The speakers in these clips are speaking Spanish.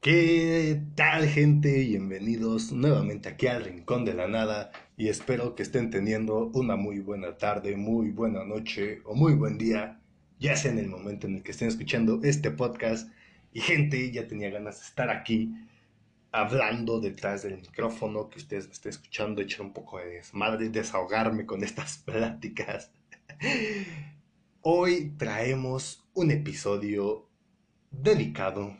¿Qué tal gente? Bienvenidos nuevamente aquí al Rincón de la Nada y espero que estén teniendo una muy buena tarde, muy buena noche o muy buen día, ya sea en el momento en el que estén escuchando este podcast. Y gente, ya tenía ganas de estar aquí hablando detrás del micrófono, que ustedes me estén escuchando, echar un poco de desmadre desahogarme con estas pláticas. Hoy traemos un episodio dedicado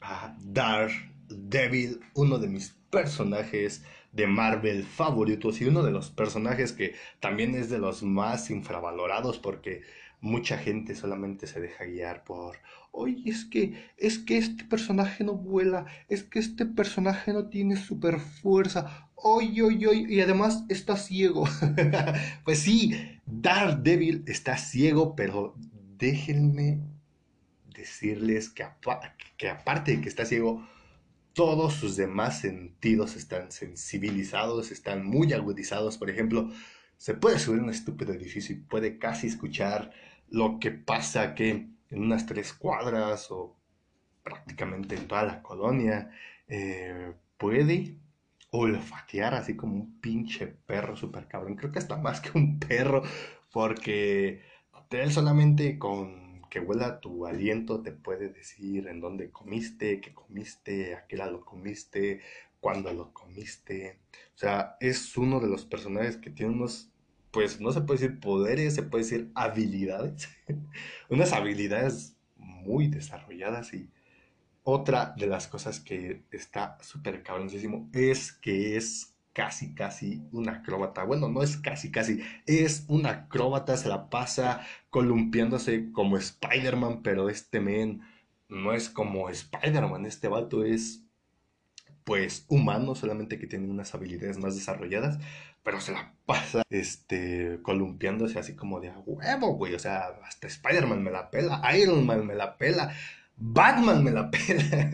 a Daredevil, uno de mis personajes de Marvel favoritos y uno de los personajes que también es de los más infravalorados porque mucha gente solamente se deja guiar por, oye, es que, es que este personaje no vuela, es que este personaje no tiene super fuerza, oye, oye, oye, y además está ciego. pues sí, Daredevil está ciego, pero déjenme decirles que, aparte de que está ciego, todos sus demás sentidos están sensibilizados, están muy agudizados. Por ejemplo, se puede subir a un estúpido edificio y puede casi escuchar lo que pasa que en unas tres cuadras o prácticamente en toda la colonia. Eh, puede olfatear así como un pinche perro super cabrón. Creo que hasta más que un perro, porque él solamente con que huela tu aliento te puede decir en dónde comiste, qué comiste, a qué lado comiste, cuándo lo comiste. O sea, es uno de los personajes que tiene unos, pues no se puede decir poderes, se puede decir habilidades. Unas habilidades muy desarrolladas y otra de las cosas que está súper cabroncísimo es que es casi, casi un acróbata. Bueno, no es casi, casi, es un acróbata, se la pasa columpiándose como Spider-Man, pero este men no es como Spider-Man, este vato es pues humano, solamente que tiene unas habilidades más desarrolladas, pero se la pasa este columpiándose así como de huevo, güey, o sea, hasta Spider-Man me la pela, Iron Man me la pela, Batman me la pela.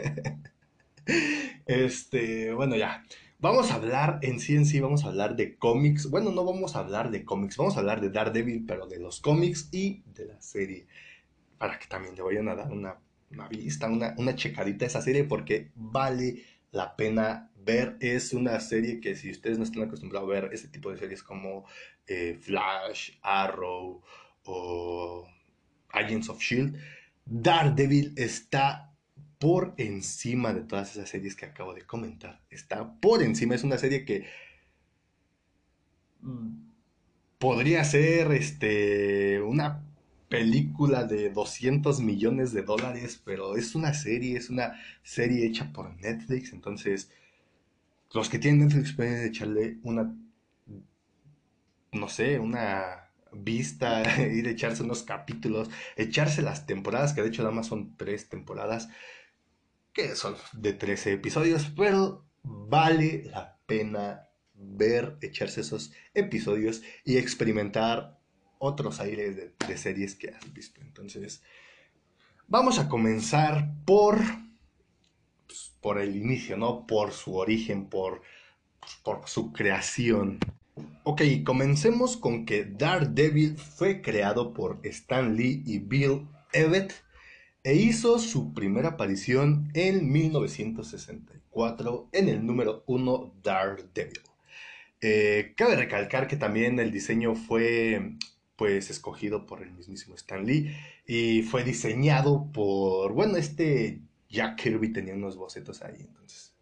este, bueno, ya. Vamos a hablar en sí en sí, vamos a hablar de cómics. Bueno, no vamos a hablar de cómics, vamos a hablar de Daredevil, pero de los cómics y de la serie. Para que también le vayan a dar una, vista, una, una checadita a esa serie, porque vale la pena ver. Es una serie que si ustedes no están acostumbrados a ver ese tipo de series como eh, Flash, Arrow o Agents of Shield, Daredevil está por encima de todas esas series que acabo de comentar. Está por encima, es una serie que podría ser este, una película de 200 millones de dólares, pero es una serie, es una serie hecha por Netflix, entonces los que tienen Netflix pueden echarle una, no sé, una vista, ir a echarse unos capítulos, echarse las temporadas, que de hecho nada más son tres temporadas, que son de 13 episodios, pero vale la pena ver, echarse esos episodios y experimentar otros aires de, series que has visto. Entonces, vamos a comenzar por, pues, por el inicio, ¿no? Por su origen, por, pues, por su creación. Ok, comencemos con que Daredevil fue creado por Stan Lee y Bill Evett e hizo su primera aparición en 1964 en el número 1 Daredevil. Eh, cabe recalcar que también el diseño fue pues escogido por el mismísimo Stan Lee y fue diseñado por, bueno, este Jack Kirby tenía unos bocetos ahí, entonces,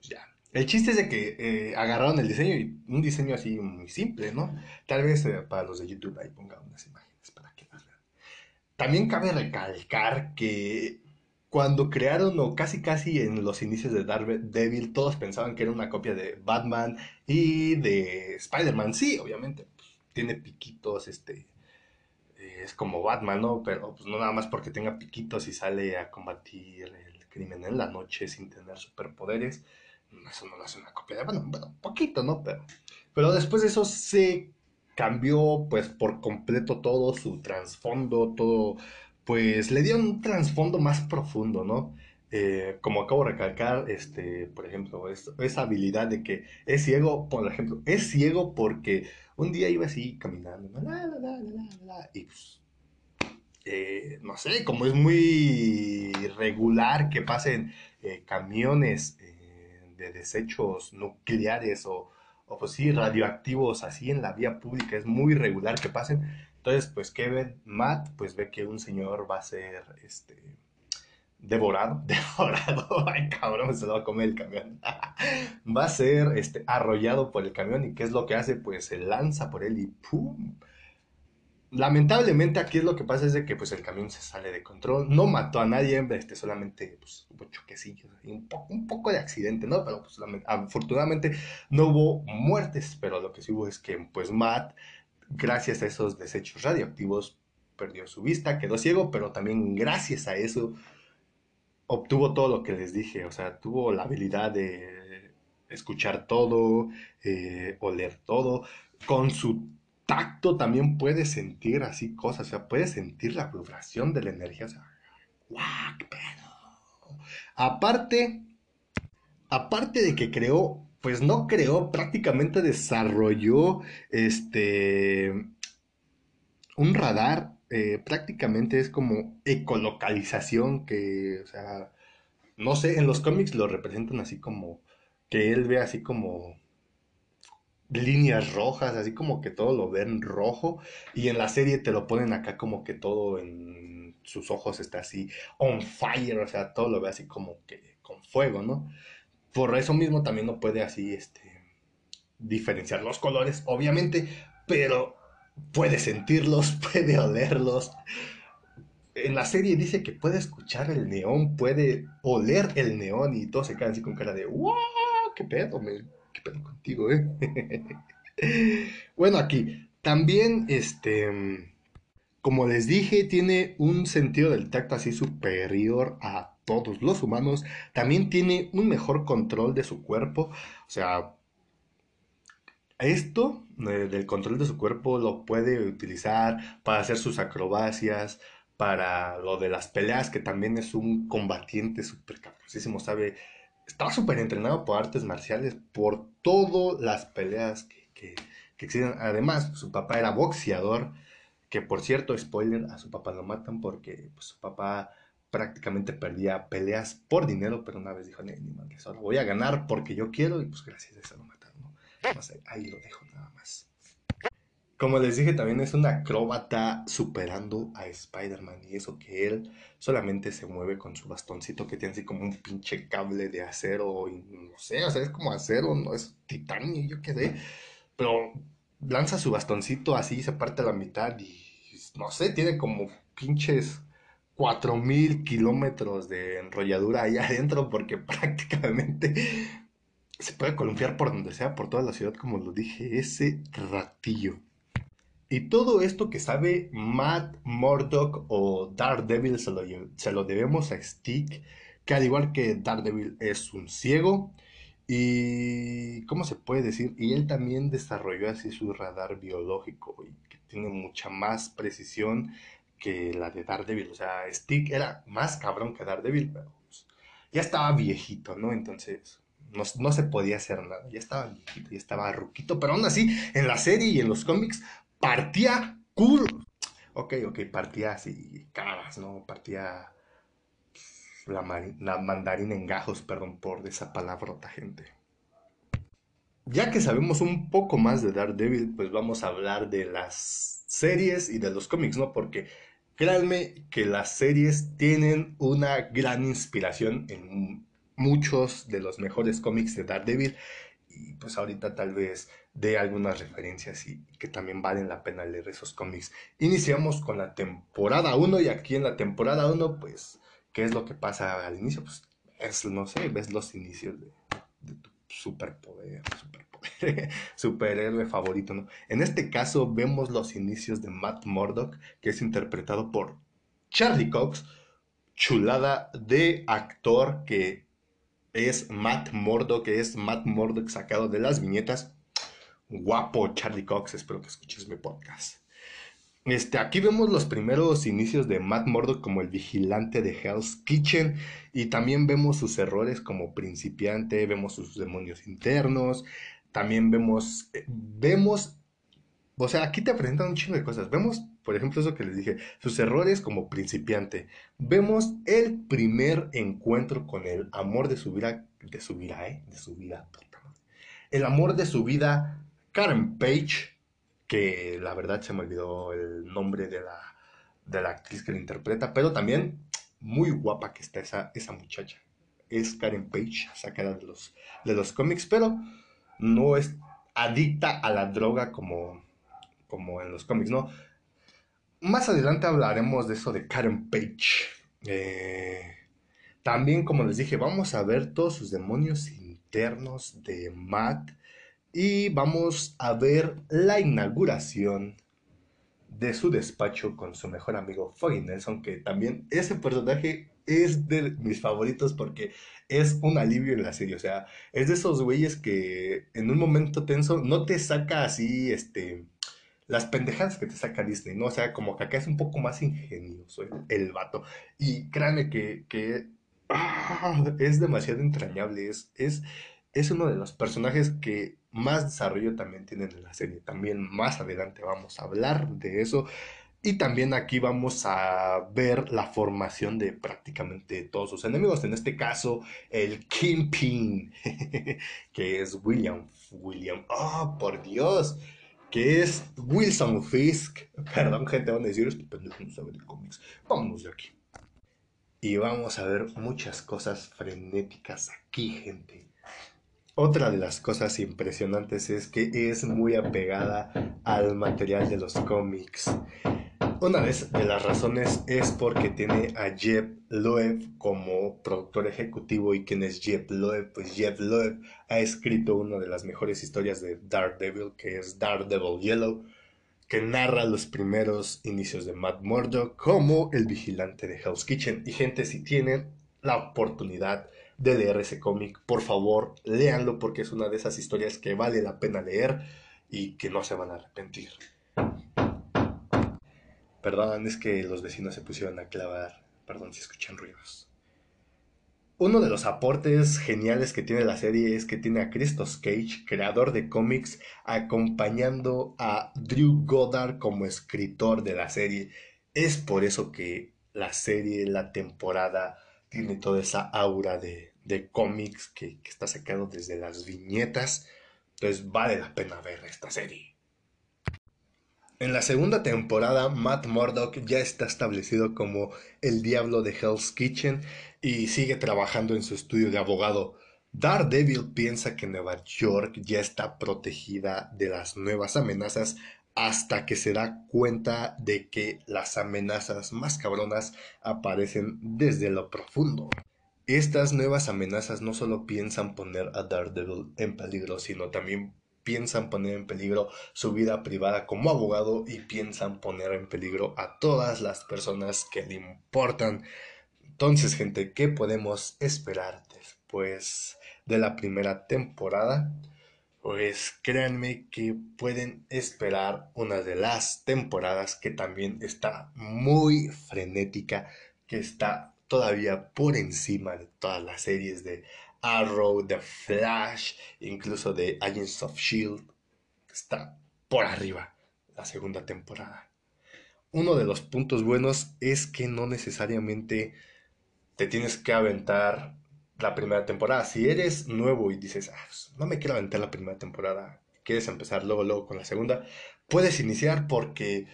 ya. El chiste es de que eh, agarraron el diseño y un diseño así muy simple, ¿no? Tal vez eh, para los de YouTube ahí pongan unas imágenes. También cabe recalcar que cuando crearon o casi casi en los inicios de Daredevil todos pensaban que era una copia de Batman y de Spider-Man. Sí, obviamente, pues, tiene piquitos, este es como Batman, ¿no? Pero pues no nada más porque tenga piquitos y sale a combatir el crimen en la noche sin tener superpoderes. Eso no lo hace una copia de Batman. Bueno, poquito, ¿no? Pero, pero después de eso se cambió pues por completo todo su trasfondo, todo, pues le dio un trasfondo más profundo, ¿no? Eh, como acabo de recalcar, este, por ejemplo, esa habilidad de que es ciego, por ejemplo, es ciego porque un día iba así caminando, y pues, eh, no sé, como es muy regular que pasen eh, camiones eh, de desechos nucleares o, o pues sí, radioactivos así en la vía pública, es muy regular que pasen. Entonces, pues Kevin, Matt, pues ve que un señor va a ser, este, devorado, devorado, ay cabrón, se lo va a comer el camión, va a ser, este, arrollado por el camión y ¿qué es lo que hace? Pues se lanza por él y ¡pum! Lamentablemente aquí lo que pasa es de que pues el camión se sale de control, no mató a nadie, este, solamente pues, hubo choquecillos, un, poco, un poco de accidente, ¿no? Pero pues, afortunadamente no hubo muertes, pero lo que sí hubo es que pues Matt, gracias a esos desechos radioactivos, perdió su vista, quedó ciego, pero también gracias a eso obtuvo todo lo que les dije, o sea, tuvo la habilidad de escuchar todo, eh, oler todo, con su tacto también puede sentir así cosas, o sea, puede sentir la vibración de la energía, o sea, ¡guau, qué! Aparte, aparte de que creó, pues no creó, prácticamente desarrolló este un radar eh, prácticamente es como ecolocalización que, o sea, no sé, en los cómics lo representan así como que él ve así como líneas rojas, así como que todo lo ven rojo y en la serie te lo ponen acá como que todo en sus ojos está así on fire, o sea, todo lo ve así como que con fuego, ¿no? Por eso mismo también no puede así, este, diferenciar los colores, obviamente, pero puede sentirlos, puede olerlos. En la serie dice que puede escuchar el neón, puede oler el neón y todos se quedan así con cara de ¡Wow! ¿Qué pedo? ¿Qué contigo, eh? bueno, aquí también, este, como les dije, tiene un sentido del tacto así superior a todos los humanos. También tiene un mejor control de su cuerpo. O sea, esto eh, del control de su cuerpo lo puede utilizar para hacer sus acrobacias, para lo de las peleas, que también es un combatiente súper sabe, está súper entrenado por artes marciales, por todas las peleas que, que, existen. Además, su papá era boxeador, que por cierto, spoiler, a su papá lo matan porque pues, su papá prácticamente perdía peleas por dinero, pero una vez dijo, ni, ni solo voy a ganar porque yo quiero y pues gracias a eso lo mataron ahí lo dejo nada más. Como les dije, también es un acróbata superando a Spider-Man. Y eso que él solamente se mueve con su bastoncito que tiene así como un pinche cable de acero. Y no sé, o sea, es como acero, no es titanio, yo qué sé. Pero lanza su bastoncito así, se parte a la mitad y no sé, tiene como pinches 4000 kilómetros de enrolladura ahí adentro porque prácticamente se puede columpiar por donde sea, por toda la ciudad, como lo dije, ese ratillo. Y todo esto que sabe Matt Murdock o Daredevil se lo, se lo debemos a Stick, que al igual que Daredevil es un ciego. Y, ¿cómo se puede decir? Y él también desarrolló así su radar biológico y que tiene mucha más precisión que la de Daredevil. O sea, Stick era más cabrón que Daredevil, pero pues, ya estaba viejito, ¿no? Entonces, no, se podía hacer nada. Ya estaba viejito, ya estaba ruquito, pero aún así, en la serie y en los cómics, partía cool. Ok, ok, partía así, caras, ¿no? Partía la, la mandarina en gajos, perdón por esa palabrota, gente. Ya que sabemos un poco más de Daredevil, pues vamos a hablar de las series y de los cómics, ¿no? Porque créanme que las series tienen una gran inspiración en muchos de los mejores cómics de Daredevil y pues ahorita tal vez de algunas referencias y que también valen la pena leer esos cómics. Iniciamos con la temporada 1 y aquí en la temporada 1 pues ¿qué es lo que pasa al inicio? Pues es, no sé, ves los inicios de, tu superpoder, superpoder, superhéroe favorito, ¿no? En este caso vemos los inicios de Matt Murdock, que es interpretado por Charlie Cox, chulada de actor que es Matt Murdock, es Matt Murdock sacado de las viñetas. Guapo Charlie Cox, espero que escuches mi podcast. Este, aquí vemos los primeros inicios de Matt Murdock como el vigilante de Hell's Kitchen y también vemos sus errores como principiante, vemos sus demonios internos, también vemos, eh, vemos, o sea, aquí te presentan un chingo de cosas. Vemos por ejemplo, eso que les dije, sus errores como principiante. Vemos el primer encuentro con el amor de su vida, de su vida, ¿eh? De su vida, El amor de su vida, Karen Page, que la verdad se me olvidó el nombre de la, de la actriz que la interpreta, pero también muy guapa que está esa, esa muchacha. Es Karen Page, sacada de los, de los cómics, pero no es adicta a la droga como, como en los cómics, ¿no? Más adelante hablaremos de eso de Karen Page. Eh, también, como les dije, vamos a ver todos sus demonios internos de Matt. Y vamos a ver la inauguración de su despacho con su mejor amigo Foggy Nelson, que también ese personaje es de mis favoritos porque es un alivio en la serie. O sea, es de esos güeyes que en un momento tenso no te saca así, este, las pendejadas que te saca Disney, ¿no? O sea, como que acá es un poco más ingenioso el, vato. Y créanme que, que ah, es demasiado entrañable. Es, es, es uno de los personajes que más desarrollo también tienen en la serie. También más adelante vamos a hablar de eso. Y también aquí vamos a ver la formación de prácticamente todos sus enemigos. En este caso, el Kingpin, que es William. William, oh, por Dios, que es Wilson Fisk. Perdón, gente, van a decir, este pendejo no sabe de cómics. Vámonos de aquí. Y vamos a ver muchas cosas frenéticas aquí, gente. Otra de las cosas impresionantes es que es muy apegada al material de los cómics. Una de las razones es porque tiene a Jeff Loeb como productor ejecutivo y quien es Jeff Loeb, pues Jeff Loeb ha escrito una de las mejores historias de Daredevil, que es Daredevil Yellow, que narra los primeros inicios de Matt Murdock como el vigilante de Hell's Kitchen. Y gente, si tienen la oportunidad de leer ese cómic, por favor, léanlo porque es una de esas historias que vale la pena leer y que no se van a arrepentir. Perdón, es que los vecinos se pusieron a clavar. Perdón si escuchan ruidos. Uno de los aportes geniales que tiene la serie es que tiene a Christos Cage, creador de cómics, acompañando a Drew Goddard como escritor de la serie. Es por eso que la serie, la temporada, tiene toda esa aura de, cómics que, que está sacado desde las viñetas. Entonces vale la pena ver esta serie. En la segunda temporada, Matt Murdock ya está establecido como el diablo de Hell's Kitchen y sigue trabajando en su estudio de abogado. Daredevil piensa que Nueva York ya está protegida de las nuevas amenazas hasta que se da cuenta de que las amenazas más cabronas aparecen desde lo profundo. Estas nuevas amenazas no solo piensan poner a Daredevil en peligro, sino también piensan poner en peligro su vida privada como abogado y piensan poner en peligro a todas las personas que le importan. Entonces, gente, ¿qué podemos esperar después de la primera temporada? Pues créanme que pueden esperar una de las temporadas que también está muy frenética, que está todavía por encima de todas las series de Arrow, The Flash, incluso de Agents of Shield. Está por arriba la segunda temporada. Uno de los puntos buenos es que no necesariamente te tienes que aventar la primera temporada. Si eres nuevo y dices, ah, pues, no me quiero aventar la primera temporada, quieres empezar luego, luego con la segunda, puedes iniciar porque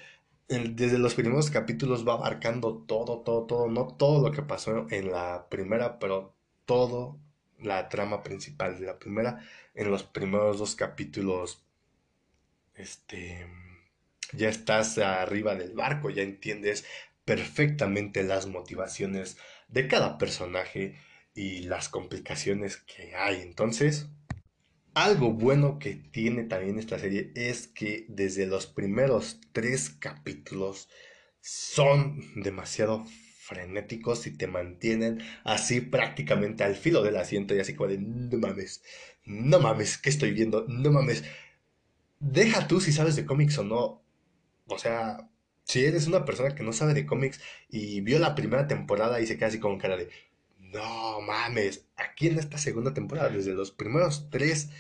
desde los primeros capítulos va abarcando todo, todo, todo, no todo lo que pasó en la primera, pero todo la trama principal de la primera. En los primeros dos capítulos, este, ya estás arriba del barco, ya entiendes perfectamente las motivaciones de cada personaje y las complicaciones que hay. Entonces, algo bueno que tiene también esta serie es que desde los primeros tres capítulos son demasiado frenéticos y te mantienen así prácticamente al filo del asiento y así como de no mames, no mames, ¿qué estoy viendo? No mames. Deja tú si sabes de cómics o no. O sea, si eres una persona que no sabe de cómics y vio la primera temporada y se queda así con cara de no mames, aquí en esta segunda temporada, desde los primeros tres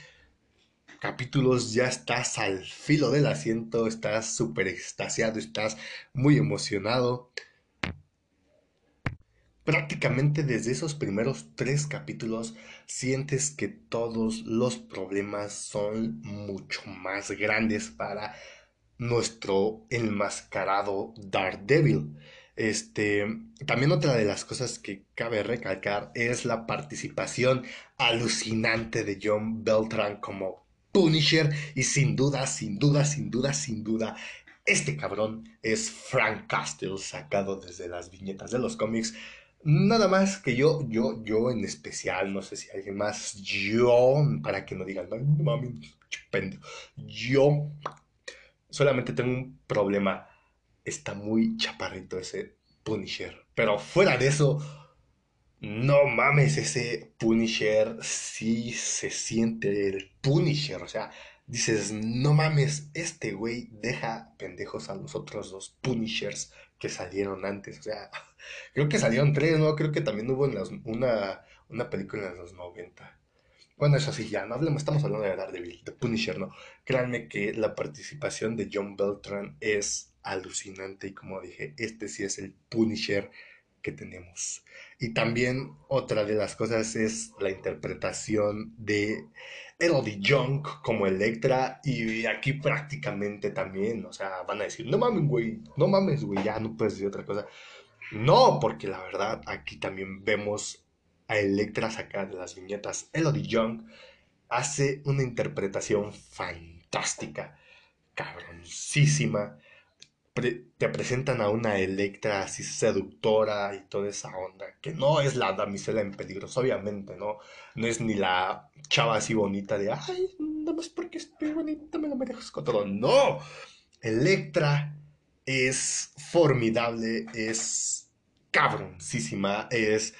capítulos ya estás al filo del asiento, estás súper extasiado, estás muy emocionado. Prácticamente desde esos primeros tres capítulos sientes que todos los problemas son mucho más grandes para nuestro enmascarado Daredevil. Este, también otra de las cosas que cabe recalcar es la participación alucinante de John Beltran como Punisher y sin duda, sin duda, sin duda, sin duda, este cabrón es Frank Castle sacado desde las viñetas de los cómics. Nada más que yo, yo, yo en especial, no sé si alguien más, yo, para que no digan, no mami, yo solamente tengo un problema está muy chaparrito ese Punisher. Pero fuera de eso, no mames, ese Punisher sí se siente el Punisher. O sea, dices, no mames, este güey deja pendejos a los otros dos Punishers que salieron antes. O sea, creo que salieron tres, ¿no? Creo que también hubo una, una película en los 90. Bueno, eso sí, ya no hablemos, estamos hablando de Daredevil, de Punisher, ¿no? Créanme que la participación de John Beltran es alucinante y como dije, este sí es el Punisher que tenemos. Y también otra de las cosas es la interpretación de Elodie Young como Electra y aquí prácticamente también, o sea, van a decir, no mames, güey, no mames, güey, ya no puedes decir otra cosa. No, porque la verdad aquí también vemos a Electra sacar de las viñetas. Elodie Young hace una interpretación fantástica, cabroncísima te presentan a una Electra así seductora y toda esa onda, que no es la damisela en peligros, obviamente, ¿no? No es ni la chava así bonita de, ay, nada más porque estoy bonita me lo merezco todo. No, Electra es formidable, es cabroncísima, es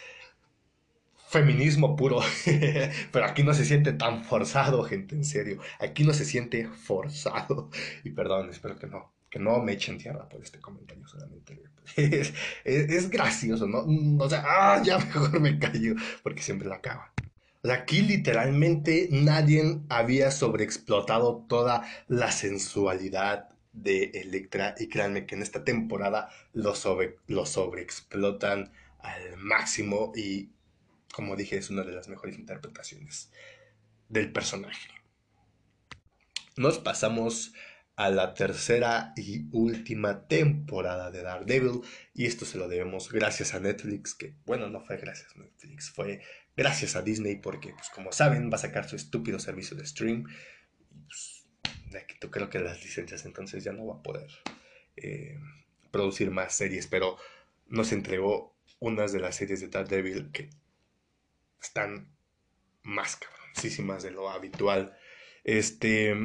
feminismo puro, pero aquí no se siente tan forzado, gente, en serio, aquí no se siente forzado, y perdón, espero que no que no me echen tierra por este comentario solamente. Es, gracioso, ¿no? O sea, ah, ya mejor me callo, porque siempre la acaba. aquí literalmente nadie había sobreexplotado toda la sensualidad de Electra y créanme que en esta temporada sobre, lo sobreexplotan al máximo y como dije es una de las mejores interpretaciones del personaje. Nos pasamos a la tercera y última temporada de Daredevil y esto se lo debemos gracias a Netflix que bueno no fue gracias a Netflix fue gracias a Disney porque pues como saben va a sacar su estúpido servicio de stream y pues quito creo que las licencias entonces ya no va a poder eh, producir más series pero nos entregó unas de las series de Daredevil que están más cabroncísimas de lo habitual. Este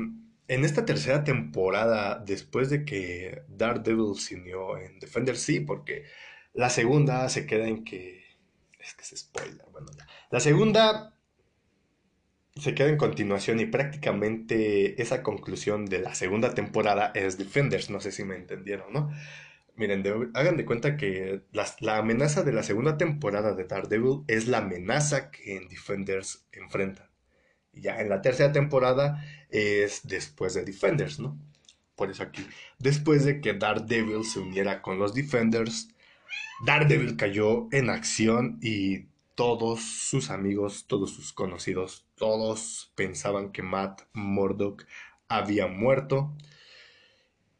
en esta tercera temporada, después de que Daredevil se unió en Defender, sí, porque la segunda se queda en que. Es que se spoiler, bueno, ya. La segunda se queda en continuación y prácticamente esa conclusión de la segunda temporada es Defenders, no sé si me entendieron, ¿no? Miren, hagan de cuenta que la, amenaza de la segunda temporada de Daredevil es la amenaza que en Defenders ya en la tercera temporada es después de Defenders, ¿no? Por eso aquí, después de que Daredevil se uniera con los Defenders, Daredevil cayó en acción y todos sus amigos, todos sus conocidos, todos pensaban que Matt Murdock había muerto.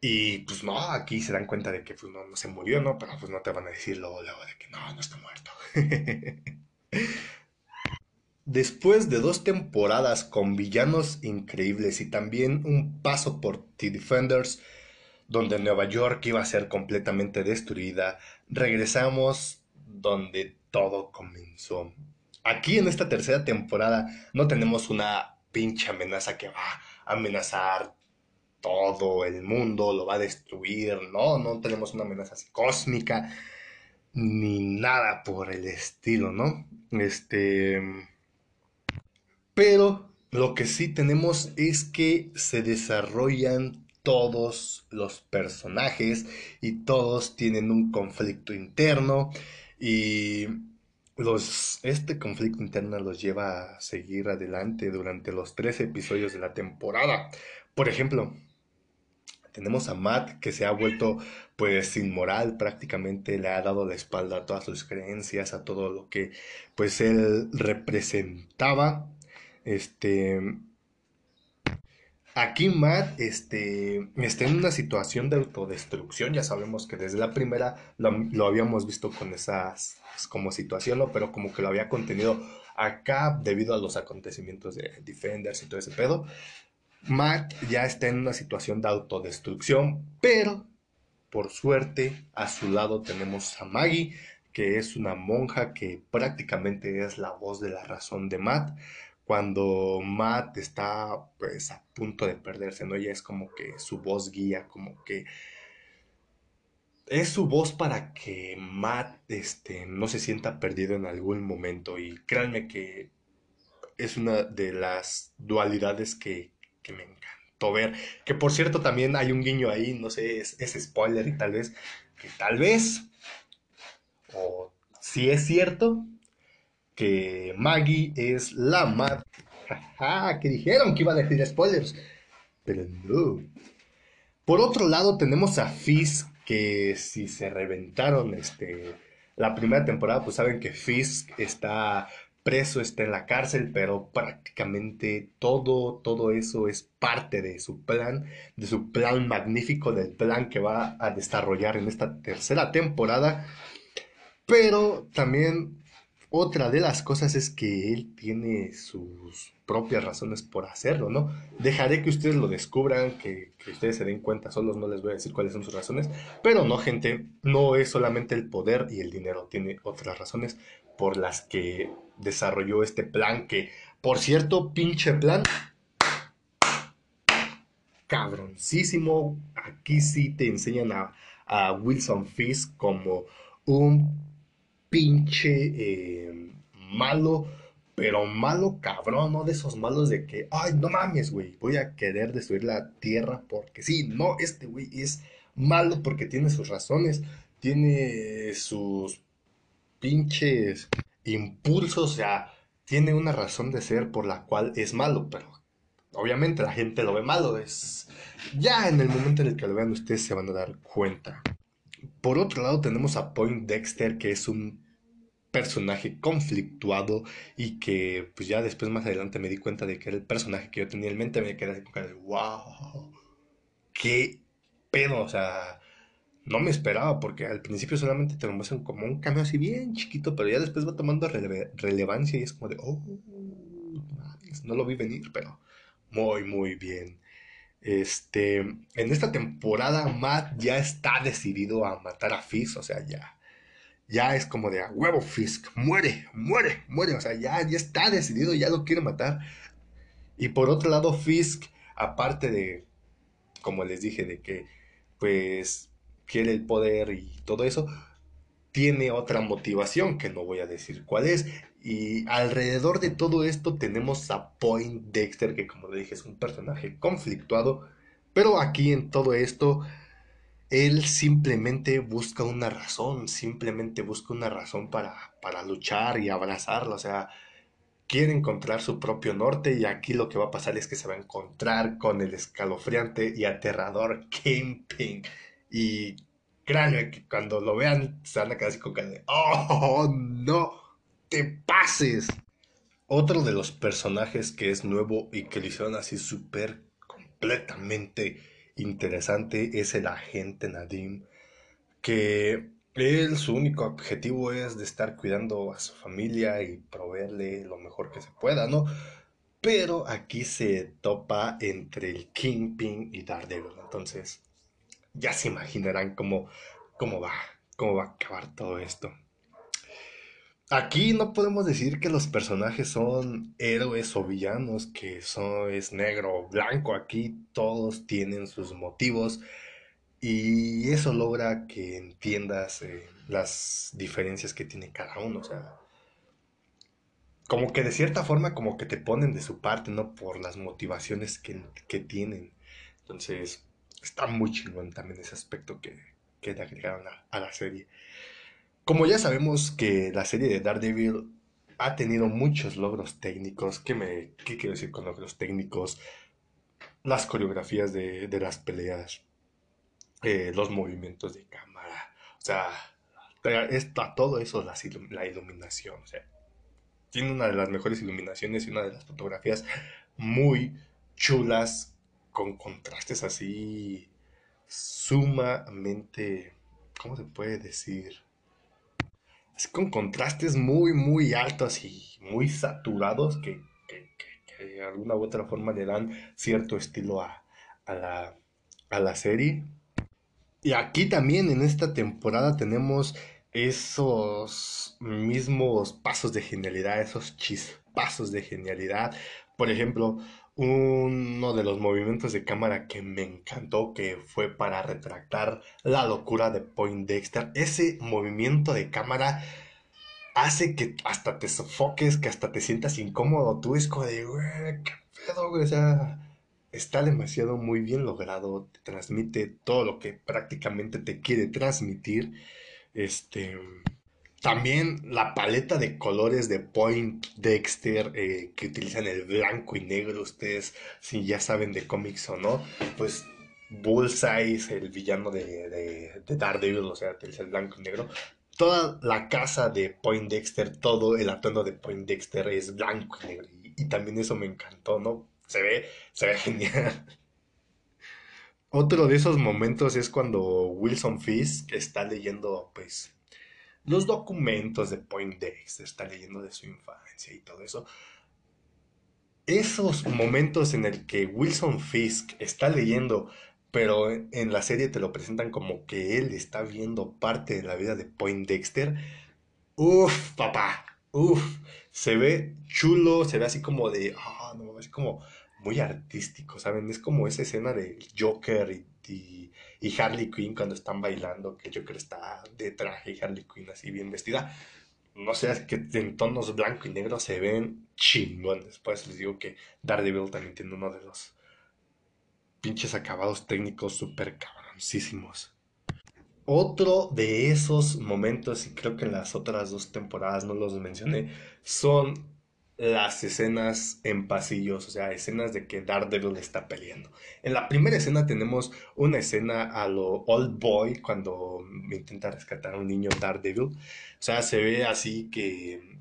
Y pues no, aquí se dan cuenta de que pues, no, se murió, ¿no? Pero pues no te van a decir luego, luego de que no, no está muerto. Después de dos temporadas con villanos increíbles y también un paso por The Defenders, donde Nueva York iba a ser completamente destruida, regresamos donde todo comenzó. Aquí en esta tercera temporada no tenemos una pinche amenaza que va a amenazar todo el mundo, lo va a destruir, no, no tenemos una amenaza así cósmica ni nada por el estilo, ¿no? Este pero lo que sí tenemos es que se desarrollan todos los personajes y todos tienen un conflicto interno y los, este conflicto interno los lleva a seguir adelante durante los tres episodios de la temporada. Por ejemplo, tenemos a Matt que se ha vuelto pues inmoral, prácticamente le ha dado la espalda a todas sus creencias, a todo lo que pues él representaba. Este Aquí Matt este, está en una situación de autodestrucción, ya sabemos que desde la primera lo, habíamos visto con esas como situación, pero como que lo había contenido acá debido a los acontecimientos de Defenders y todo ese pedo. Matt ya está en una situación de autodestrucción, pero por suerte a su lado tenemos a Maggie, que es una monja que prácticamente es la voz de la razón de Matt cuando Matt está pues a punto de perderse, ¿no? Ella es como que su voz guía, como que es su voz para que Matt este, no se sienta perdido en algún momento y créanme que es una de las dualidades que, me encantó ver, que por cierto también hay un guiño ahí, no sé, es, es spoiler y tal vez, que tal vez, o si es cierto, que Maggie es la madre. que dijeron que iba a decir spoilers. Pero no. Por otro lado, tenemos a Fisk, que si se reventaron este, la primera temporada, pues saben que Fisk está preso, está en la cárcel, pero prácticamente todo, todo eso es parte de su plan, de su plan magnífico, del plan que va a desarrollar en esta tercera temporada. Pero también otra de las cosas es que él tiene sus propias razones por hacerlo, ¿no? Dejaré que ustedes lo descubran, que, ustedes se den cuenta solos, no les voy a decir cuáles son sus razones, pero no, gente, no es solamente el poder y el dinero, tiene otras razones por las que desarrolló este plan, que, por cierto, pinche plan, cabroncísimo, aquí sí te enseñan a, a Wilson Fisk como un pinche eh, malo, pero malo cabrón, no de esos malos de que, ay, no mames, güey, voy a querer destruir la tierra porque sí, no, este güey es malo porque tiene sus razones, tiene sus pinches impulsos, o sea, tiene una razón de ser por la cual es malo, pero obviamente la gente lo ve malo, es ya en el momento en el que lo vean ustedes se van a dar cuenta. Por otro lado tenemos a Point Dexter, que es un personaje conflictuado y que pues ya después más adelante me di cuenta de que era el personaje que yo tenía en mente, me quedé así como de wow, qué pedo, o sea, no me esperaba porque al principio solamente te lo muestran como un cambio así bien chiquito, pero ya después va tomando relevancia y es como de, oh, no lo vi venir, pero muy, muy bien. Este, en esta temporada Matt ya está decidido a matar a Fizz, o sea, ya, ya es como de a huevo Fisk, muere, muere, muere, o sea, ya, ya está decidido, ya lo quiere matar. Y por otro lado, Fisk, aparte de, como les dije, de que pues quiere el poder y todo eso, tiene otra motivación que no voy a decir cuál es. Y alrededor de todo esto tenemos a Point Dexter, que como le dije es un personaje conflictuado. Pero aquí en todo esto, él simplemente busca una razón, simplemente busca una razón para, para luchar y abrazarla. O sea, quiere encontrar su propio norte y aquí lo que va a pasar es que se va a encontrar con el escalofriante y aterrador Kingpin. Y créanme que cuando lo vean se van a quedar así con cara de ¡Oh, no! ¡Te pases! Otro de los personajes que es nuevo y que lo hicieron así súper completamente interesante es el agente Nadim, que él su único objetivo es de estar cuidando a su familia y proveerle lo mejor que se pueda, ¿no? Pero aquí se topa entre el Kingpin y Daredevil, entonces ya se imaginarán cómo, cómo va, cómo va a acabar todo esto. Aquí no podemos decir que los personajes son héroes o villanos, que son, es negro o blanco. Aquí todos tienen sus motivos y eso logra que entiendas eh, las diferencias que tiene cada uno. O sea, como que de cierta forma como que te ponen de su parte, ¿no? Por las motivaciones que, tienen. Entonces, está muy chingón también ese aspecto que, que le agregaron a la serie. Como ya sabemos que la serie de Daredevil ha tenido muchos logros técnicos, ¿qué, me, qué quiero decir con logros técnicos? Las coreografías de, de las peleas, eh, los movimientos de cámara, o sea, está todo eso, la, la iluminación, o sea, tiene una de las mejores iluminaciones y una de las fotografías muy chulas, con contrastes así sumamente, ¿cómo se puede decir? Con contrastes muy, muy altos y muy saturados que, de alguna u otra forma le dan cierto estilo a, la, a la serie. Y aquí también en esta temporada tenemos esos mismos pasos de genialidad, esos chispazos de genialidad. Por ejemplo, uno de los movimientos de cámara que me encantó, que fue para retractar la locura de Point Dexter. Ese movimiento de cámara hace que hasta te sofoques, que hasta te sientas incómodo. Tú es como de, güey, qué pedo, güey. O sea, está demasiado muy bien logrado. Te transmite todo lo que prácticamente te quiere transmitir. Este. También la paleta de colores de Point Dexter eh, que utilizan el blanco y negro, ustedes si ya saben de cómics o no, pues Bullseye, el villano de, de, Daredevil, o sea, utiliza el blanco y negro. Toda la casa de Point Dexter, todo el atuendo de Point Dexter es blanco y negro. Y, también eso me encantó, ¿no? Se ve, se ve genial. Otro de esos momentos es cuando Wilson Fisk está leyendo, pues, los documentos de Poindexter, está leyendo de su infancia y todo eso. Esos momentos en el que Wilson Fisk está leyendo, pero en la serie te lo presentan como que él está viendo parte de la vida de Poindexter. Uf, papá, uf, se ve chulo, se ve así como de, ah, no, es como muy artístico, ¿saben? Es como esa escena de Joker y y Harley Quinn cuando están bailando, que yo creo está de traje y Harley Quinn así bien vestida. No sé, es que en tonos blanco y negro se ven chingones. Después les digo que Daredevil también tiene uno de los pinches acabados técnicos súper cabroncísimos. Otro de esos momentos, y creo que en las otras dos temporadas no los mencioné, son las escenas en pasillos, o sea, escenas de que Daredevil está peleando. En la primera escena tenemos una escena a lo Old Boy cuando intenta rescatar a un niño Daredevil. O sea, se ve así que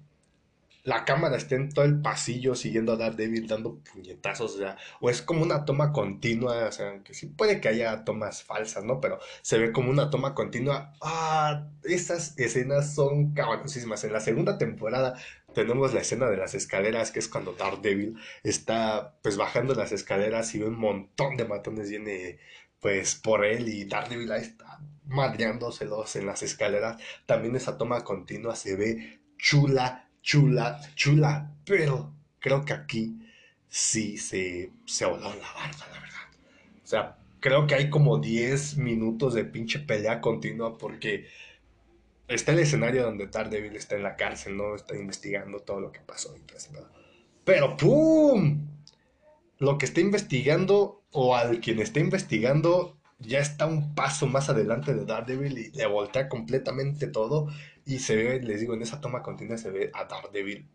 la cámara está en todo el pasillo siguiendo a Daredevil dando puñetazos, o sea, o es como una toma continua, o sea, que sí puede que haya tomas falsas, ¿no? Pero se ve como una toma continua. Ah, esas escenas son cabronísimas. En la segunda temporada tenemos la escena de las escaleras, que es cuando Daredevil está pues bajando las escaleras y un montón de matones viene pues por él y Daredevil ahí está madreándoselos en las escaleras. También esa toma continua se ve chula chula, chula, pero creo que aquí sí se, se voló la barba, la verdad. O sea, creo que hay como 10 minutos de pinche pelea continua porque está el escenario donde Daredevil está en la cárcel, ¿no? Está investigando todo lo que pasó y todo eso. Pero ¡pum! Lo que está investigando o al quien está investigando ya está un paso más adelante de Daredevil y le voltea completamente todo y se ve, les digo, en esa toma continua se ve a Daredevil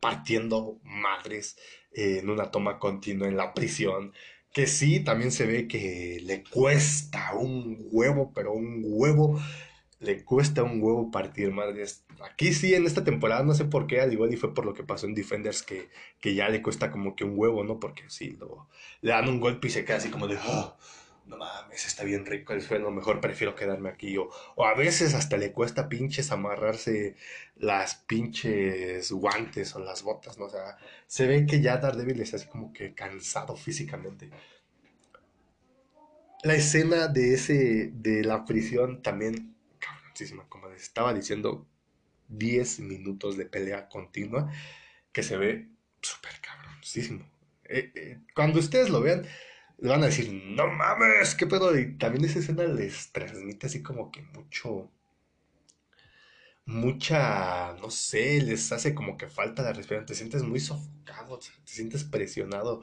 partiendo madres en una toma continua en la prisión. Que sí, también se ve que le cuesta un huevo, pero un huevo, le cuesta un huevo partir madres. Aquí sí, en esta temporada, no sé por qué, al igual y fue por lo que pasó en Defenders, que, que ya le cuesta como que un huevo, ¿no? Porque sí, le dan un golpe y se queda así como de... Oh, no mames, está bien rico el suelo, mejor prefiero quedarme aquí. O, o a veces hasta le cuesta pinches amarrarse las pinches guantes o las botas, ¿no? O sea, se ve que ya Daredevil está así como que cansado físicamente. La escena de ese, de la prisión también, como les estaba diciendo, 10 minutos de pelea continua, que se ve súper cabroncísimo. Eh, eh, cuando ustedes lo vean, le van a decir, no mames, qué pedo. Y también esa escena les transmite así como que mucho, mucha, no sé, les hace como que falta la respiración. Te sientes muy sofocado, te sientes presionado.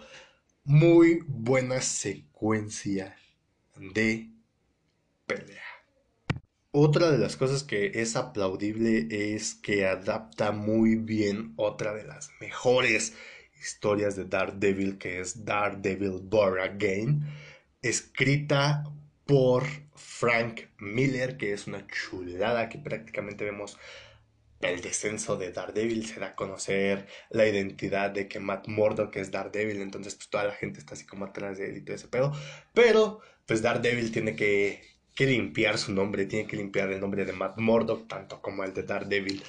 Muy buena secuencia de pelea. Otra de las cosas que es aplaudible es que adapta muy bien otra de las mejores historias de Daredevil, que es Daredevil Born Again, escrita por Frank Miller, que es una chulada que prácticamente vemos el descenso de Daredevil, se da a conocer la identidad de que Matt Murdock es Daredevil, entonces pues toda la gente está así como atrás de él todo ese pedo, pero pues Daredevil tiene que, que limpiar su nombre, tiene que limpiar el nombre de Matt Murdock, tanto como el de Daredevil.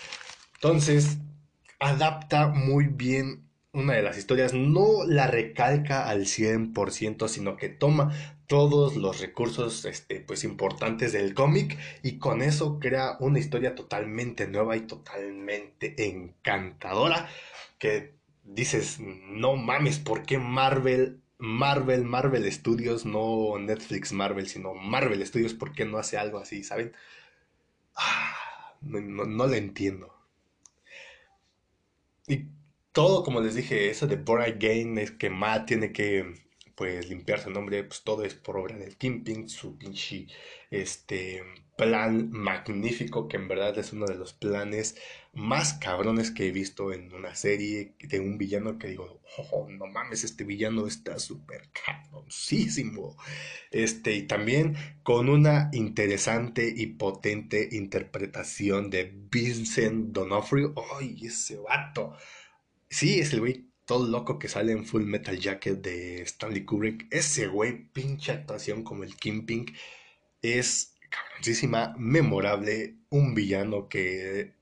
Entonces, adapta muy bien una de las historias, no la recalca al 100%, sino que toma todos los recursos este, pues, importantes del cómic y con eso crea una historia totalmente nueva y totalmente encantadora que dices, no mames, ¿por qué Marvel, Marvel, Marvel Studios, no Netflix Marvel, sino Marvel Studios, ¿por qué no hace algo así, saben? Ah, no, lo entiendo. Y todo, como les dije, eso de Born Again es que Matt tiene que pues limpiarse el nombre, pues todo es por obra del Kimping, su pinche este plan magnífico que en verdad es uno de los planes más cabrones que he visto en una serie de un villano que digo, oh, no mames, este villano está súper cabroncísimo. Este, y también con una interesante y potente interpretación de Vincent D'Onofrio. ¡Ay, ese vato! Sí, es el güey todo loco que sale en Full Metal Jacket de Stanley Kubrick. Ese güey, pinche actuación como el Kingpin, es cabroncísima, memorable, un villano que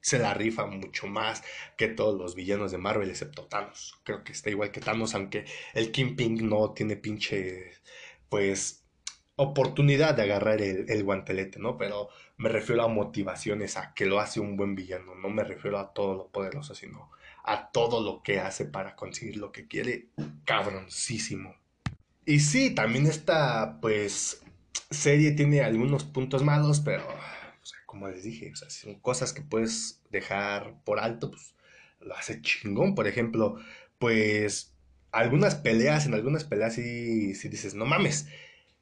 se la rifa mucho más que todos los villanos de Marvel, excepto Thanos. Creo que está igual que Thanos, aunque el Kingpin no tiene pinche, pues, oportunidad de agarrar el, el, guantelete, ¿no? Pero me refiero a motivaciones, a que lo hace un buen villano, no me refiero a todo lo poderoso, sino a todo lo que hace para conseguir lo que quiere, cabroncísimo. Y sí, también esta, pues, serie tiene algunos puntos malos, pero, como les dije, son cosas que puedes dejar por alto, pues, lo hace chingón. Por ejemplo, pues, algunas peleas, en algunas peleas sí, sí dices, no mames,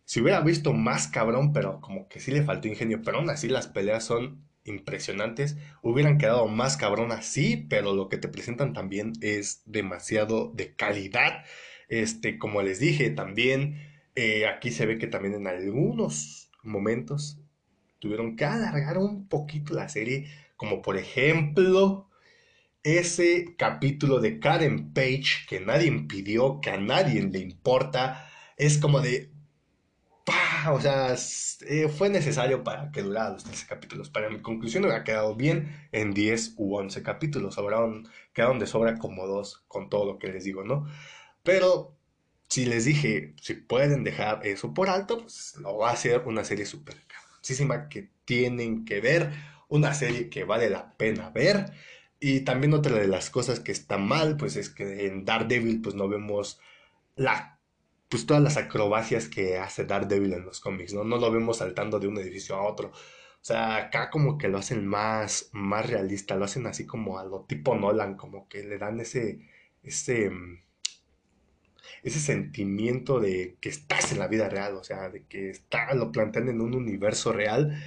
si hubiera visto más cabrón, pero como que sí le faltó ingenio, pero aún así las peleas son impresionantes. Hubieran quedado más cabronas, sí, pero lo que te presentan también es demasiado de calidad. Este, como les dije, también eh, aquí se ve que también en algunos momentos tuvieron que alargar un poquito la serie, como por ejemplo ese capítulo de Karen Page que nadie impidió, que a nadie le importa. Es como de, o sea, eh, fue necesario para que durara los 13 capítulos. Para mi conclusión ha quedado bien en 10 u 11 capítulos. Sobraron, quedaron de sobra como dos con todo lo que les digo, ¿no? Pero si les dije, si pueden dejar eso por alto, pues lo va a ser una serie súper cabroncísima que tienen que ver. Una serie que vale la pena ver. Y también otra de las cosas que está mal, pues es que en Daredevil pues no vemos la pues todas las acrobacias que hace Daredevil en los cómics, ¿no? No lo vemos saltando de un edificio a otro. O sea, acá como que lo hacen más, más realista, lo hacen así como a lo tipo Nolan, como que le dan ese, ese, ese sentimiento de que estás en la vida real, o sea, de que está, lo plantean en un universo real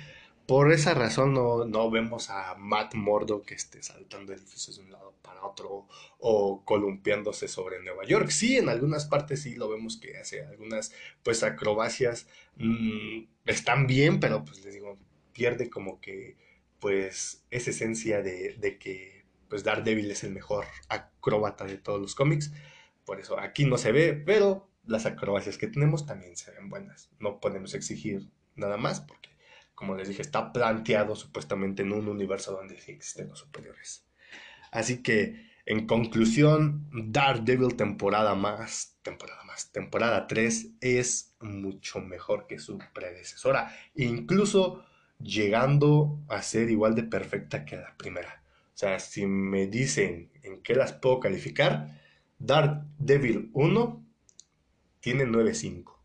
por esa razón no, no vemos a Matt Mordo que esté saltando edificios de un lado para otro o columpiándose sobre Nueva York. Sí, en algunas partes sí lo vemos que hace algunas pues acrobacias. Mm, están bien, pero pues les digo, pierde como que pues esa esencia de, de que pues Daredevil es el mejor acróbata de todos los cómics. Por eso aquí no se ve, pero las acrobacias que tenemos también se ven buenas. No podemos exigir nada más porque como les dije, está planteado supuestamente en un universo donde existen los superiores. Así que, en conclusión, Daredevil temporada más, temporada más, temporada 3 es mucho mejor que su predecesora, incluso llegando a ser igual de perfecta que la primera. O sea, si me dicen en qué las puedo calificar, Daredevil 1 tiene 9.5.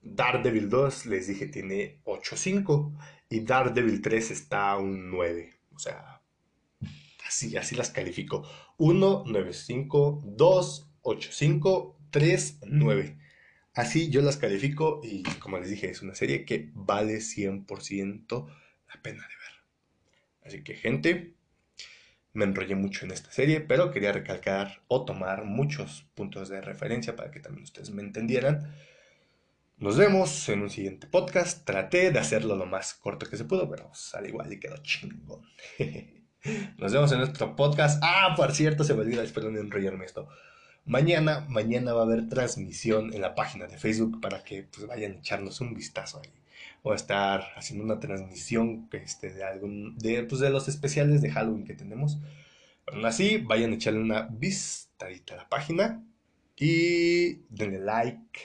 Daredevil 2, les dije, tiene 8.5 y Daredevil 3 está a un 9. O sea, así, así las califico. 1, 9, 5, 2, 8, 5, 3, 9. Así yo las califico y como les dije, es una serie que vale 100% la pena de ver. Así que gente, me enrollé mucho en esta serie, pero quería recalcar o tomar muchos puntos de referencia para que también ustedes me entendieran. Nos vemos en un siguiente podcast. Traté de hacerlo lo más corto que se pudo, pero al igual y quedó chingón. Nos vemos en nuestro podcast. Ah, por cierto, se me olvida, espero no enrollarme esto. Mañana, mañana va a haber transmisión en la página de Facebook para que pues, vayan a echarnos un vistazo ahí. A estar haciendo una transmisión este, de algún de, pues, de los especiales de Halloween que tenemos. Aún así, vayan a echarle una vistadita a la página y denle like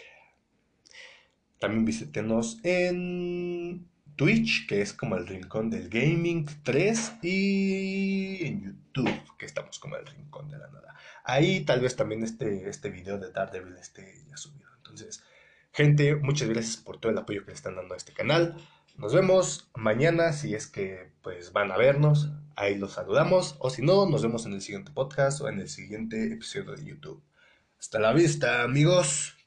también visítenos en Twitch, que es como el rincón del gaming 3, y en YouTube, que estamos como el rincón de la nada. Ahí tal vez también este, este video de Daredevil esté ya subido. Entonces, gente, muchas gracias por todo el apoyo que le están dando a este canal. Nos vemos mañana si es que pues van a vernos. Ahí los saludamos. O si no, nos vemos en el siguiente podcast o en el siguiente episodio de YouTube. Hasta la vista, amigos.